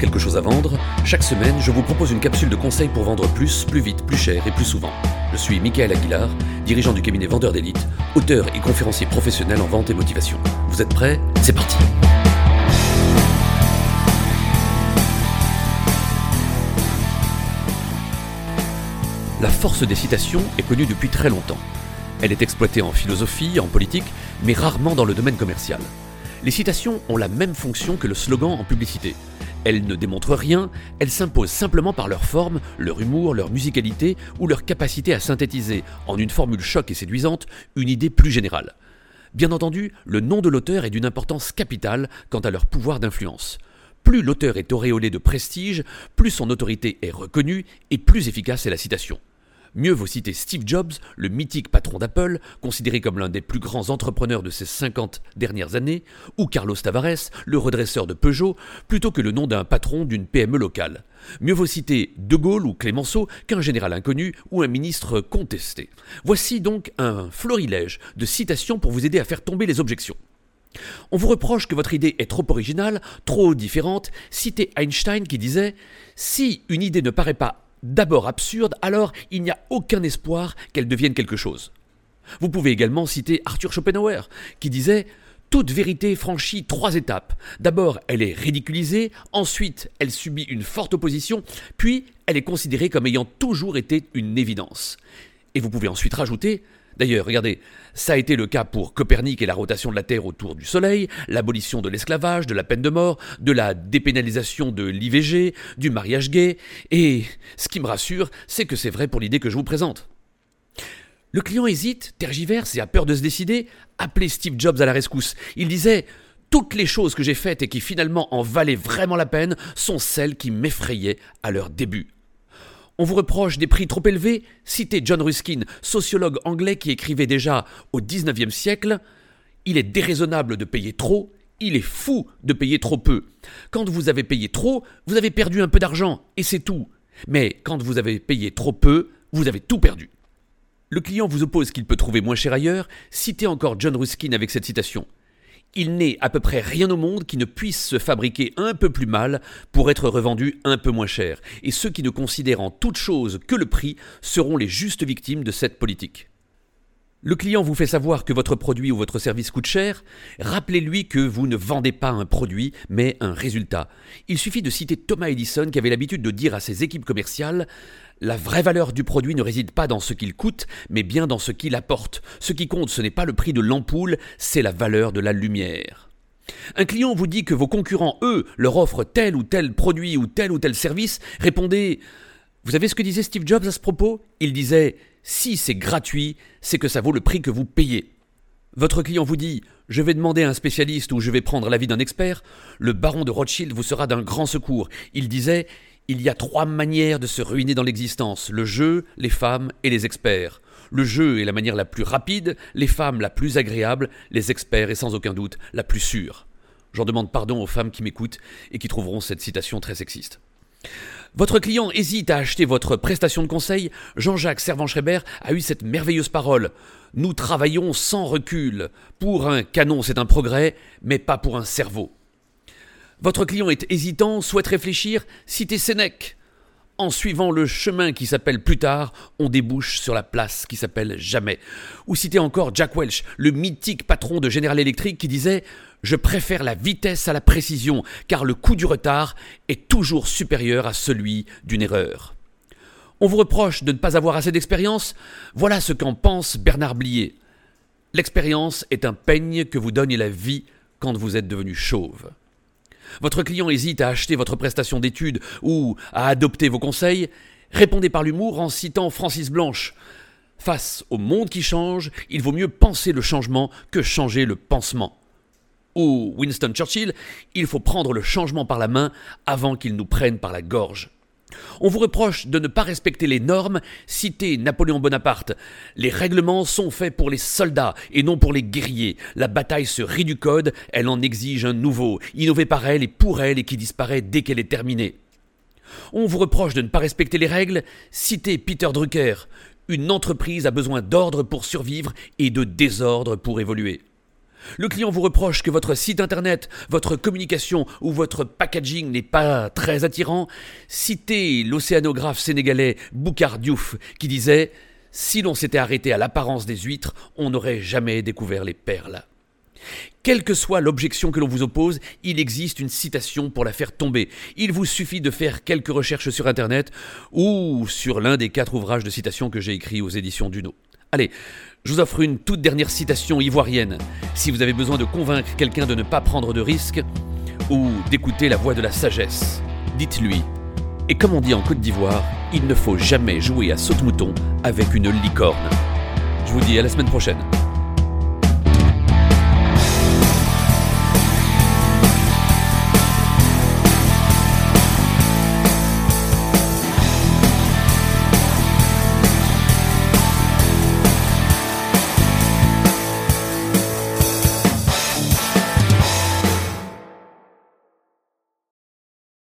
quelque chose à vendre, chaque semaine, je vous propose une capsule de conseils pour vendre plus, plus vite, plus cher et plus souvent. Je suis Michael Aguilar, dirigeant du cabinet Vendeur d'élite, auteur et conférencier professionnel en vente et motivation. Vous êtes prêts? C'est parti La force des citations est connue depuis très longtemps. Elle est exploitée en philosophie, en politique, mais rarement dans le domaine commercial. Les citations ont la même fonction que le slogan en publicité. Elles ne démontrent rien, elles s'imposent simplement par leur forme, leur humour, leur musicalité ou leur capacité à synthétiser, en une formule choc et séduisante, une idée plus générale. Bien entendu, le nom de l'auteur est d'une importance capitale quant à leur pouvoir d'influence. Plus l'auteur est auréolé de prestige, plus son autorité est reconnue et plus efficace est la citation. Mieux vaut citer Steve Jobs, le mythique patron d'Apple, considéré comme l'un des plus grands entrepreneurs de ces 50 dernières années, ou Carlos Tavares, le redresseur de Peugeot, plutôt que le nom d'un patron d'une PME locale. Mieux vaut citer De Gaulle ou Clémenceau qu'un général inconnu ou un ministre contesté. Voici donc un florilège de citations pour vous aider à faire tomber les objections. On vous reproche que votre idée est trop originale, trop différente. Citez Einstein qui disait Si une idée ne paraît pas d'abord absurde, alors il n'y a aucun espoir qu'elle devienne quelque chose. Vous pouvez également citer Arthur Schopenhauer, qui disait toute vérité franchit trois étapes. D'abord, elle est ridiculisée, ensuite, elle subit une forte opposition, puis elle est considérée comme ayant toujours été une évidence. Et vous pouvez ensuite rajouter D'ailleurs, regardez, ça a été le cas pour Copernic et la rotation de la Terre autour du Soleil, l'abolition de l'esclavage, de la peine de mort, de la dépénalisation de l'IVG, du mariage gay, et ce qui me rassure, c'est que c'est vrai pour l'idée que je vous présente. Le client hésite, tergiverse et a peur de se décider. Appelez Steve Jobs à la rescousse. Il disait Toutes les choses que j'ai faites et qui finalement en valaient vraiment la peine sont celles qui m'effrayaient à leur début. On vous reproche des prix trop élevés Citez John Ruskin, sociologue anglais qui écrivait déjà au XIXe siècle Il est déraisonnable de payer trop, il est fou de payer trop peu. Quand vous avez payé trop, vous avez perdu un peu d'argent, et c'est tout. Mais quand vous avez payé trop peu, vous avez tout perdu. Le client vous oppose qu'il peut trouver moins cher ailleurs, citez encore John Ruskin avec cette citation. Il n'est à peu près rien au monde qui ne puisse se fabriquer un peu plus mal pour être revendu un peu moins cher, et ceux qui ne considèrent en toute chose que le prix seront les justes victimes de cette politique. Le client vous fait savoir que votre produit ou votre service coûte cher, rappelez-lui que vous ne vendez pas un produit, mais un résultat. Il suffit de citer Thomas Edison qui avait l'habitude de dire à ses équipes commerciales La vraie valeur du produit ne réside pas dans ce qu'il coûte, mais bien dans ce qu'il apporte. Ce qui compte, ce n'est pas le prix de l'ampoule, c'est la valeur de la lumière. Un client vous dit que vos concurrents, eux, leur offrent tel ou tel produit ou tel ou tel service, répondez Vous savez ce que disait Steve Jobs à ce propos? Il disait si c'est gratuit, c'est que ça vaut le prix que vous payez. Votre client vous dit Je vais demander à un spécialiste ou je vais prendre l'avis d'un expert. Le baron de Rothschild vous sera d'un grand secours. Il disait Il y a trois manières de se ruiner dans l'existence le jeu, les femmes et les experts. Le jeu est la manière la plus rapide, les femmes la plus agréable, les experts est sans aucun doute la plus sûre. J'en demande pardon aux femmes qui m'écoutent et qui trouveront cette citation très sexiste. Votre client hésite à acheter votre prestation de conseil, Jean-Jacques Servan-Schreiber a eu cette merveilleuse parole. Nous travaillons sans recul. Pour un canon, c'est un progrès, mais pas pour un cerveau. Votre client est hésitant, souhaite réfléchir, citez Sénèque. En suivant le chemin qui s'appelle plus tard, on débouche sur la place qui s'appelle jamais. Ou citez encore Jack Welch, le mythique patron de General Electric qui disait je préfère la vitesse à la précision, car le coût du retard est toujours supérieur à celui d'une erreur. On vous reproche de ne pas avoir assez d'expérience Voilà ce qu'en pense Bernard Blier. L'expérience est un peigne que vous donne la vie quand vous êtes devenu chauve. Votre client hésite à acheter votre prestation d'études ou à adopter vos conseils Répondez par l'humour en citant Francis Blanche. Face au monde qui change, il vaut mieux penser le changement que changer le pansement ou Winston Churchill, il faut prendre le changement par la main avant qu'il nous prenne par la gorge. On vous reproche de ne pas respecter les normes, citez Napoléon Bonaparte. Les règlements sont faits pour les soldats et non pour les guerriers. La bataille se rit du code, elle en exige un nouveau, innové par elle et pour elle et qui disparaît dès qu'elle est terminée. On vous reproche de ne pas respecter les règles, citez Peter Drucker. Une entreprise a besoin d'ordre pour survivre et de désordre pour évoluer. Le client vous reproche que votre site internet, votre communication ou votre packaging n'est pas très attirant. Citez l'océanographe sénégalais Boukhar Diouf qui disait Si l'on s'était arrêté à l'apparence des huîtres, on n'aurait jamais découvert les perles. Quelle que soit l'objection que l'on vous oppose, il existe une citation pour la faire tomber. Il vous suffit de faire quelques recherches sur Internet ou sur l'un des quatre ouvrages de citation que j'ai écrits aux éditions Duno. Allez, je vous offre une toute dernière citation ivoirienne. Si vous avez besoin de convaincre quelqu'un de ne pas prendre de risques ou d'écouter la voix de la sagesse, dites-lui. Et comme on dit en Côte d'Ivoire, il ne faut jamais jouer à saute-mouton avec une licorne. Je vous dis à la semaine prochaine.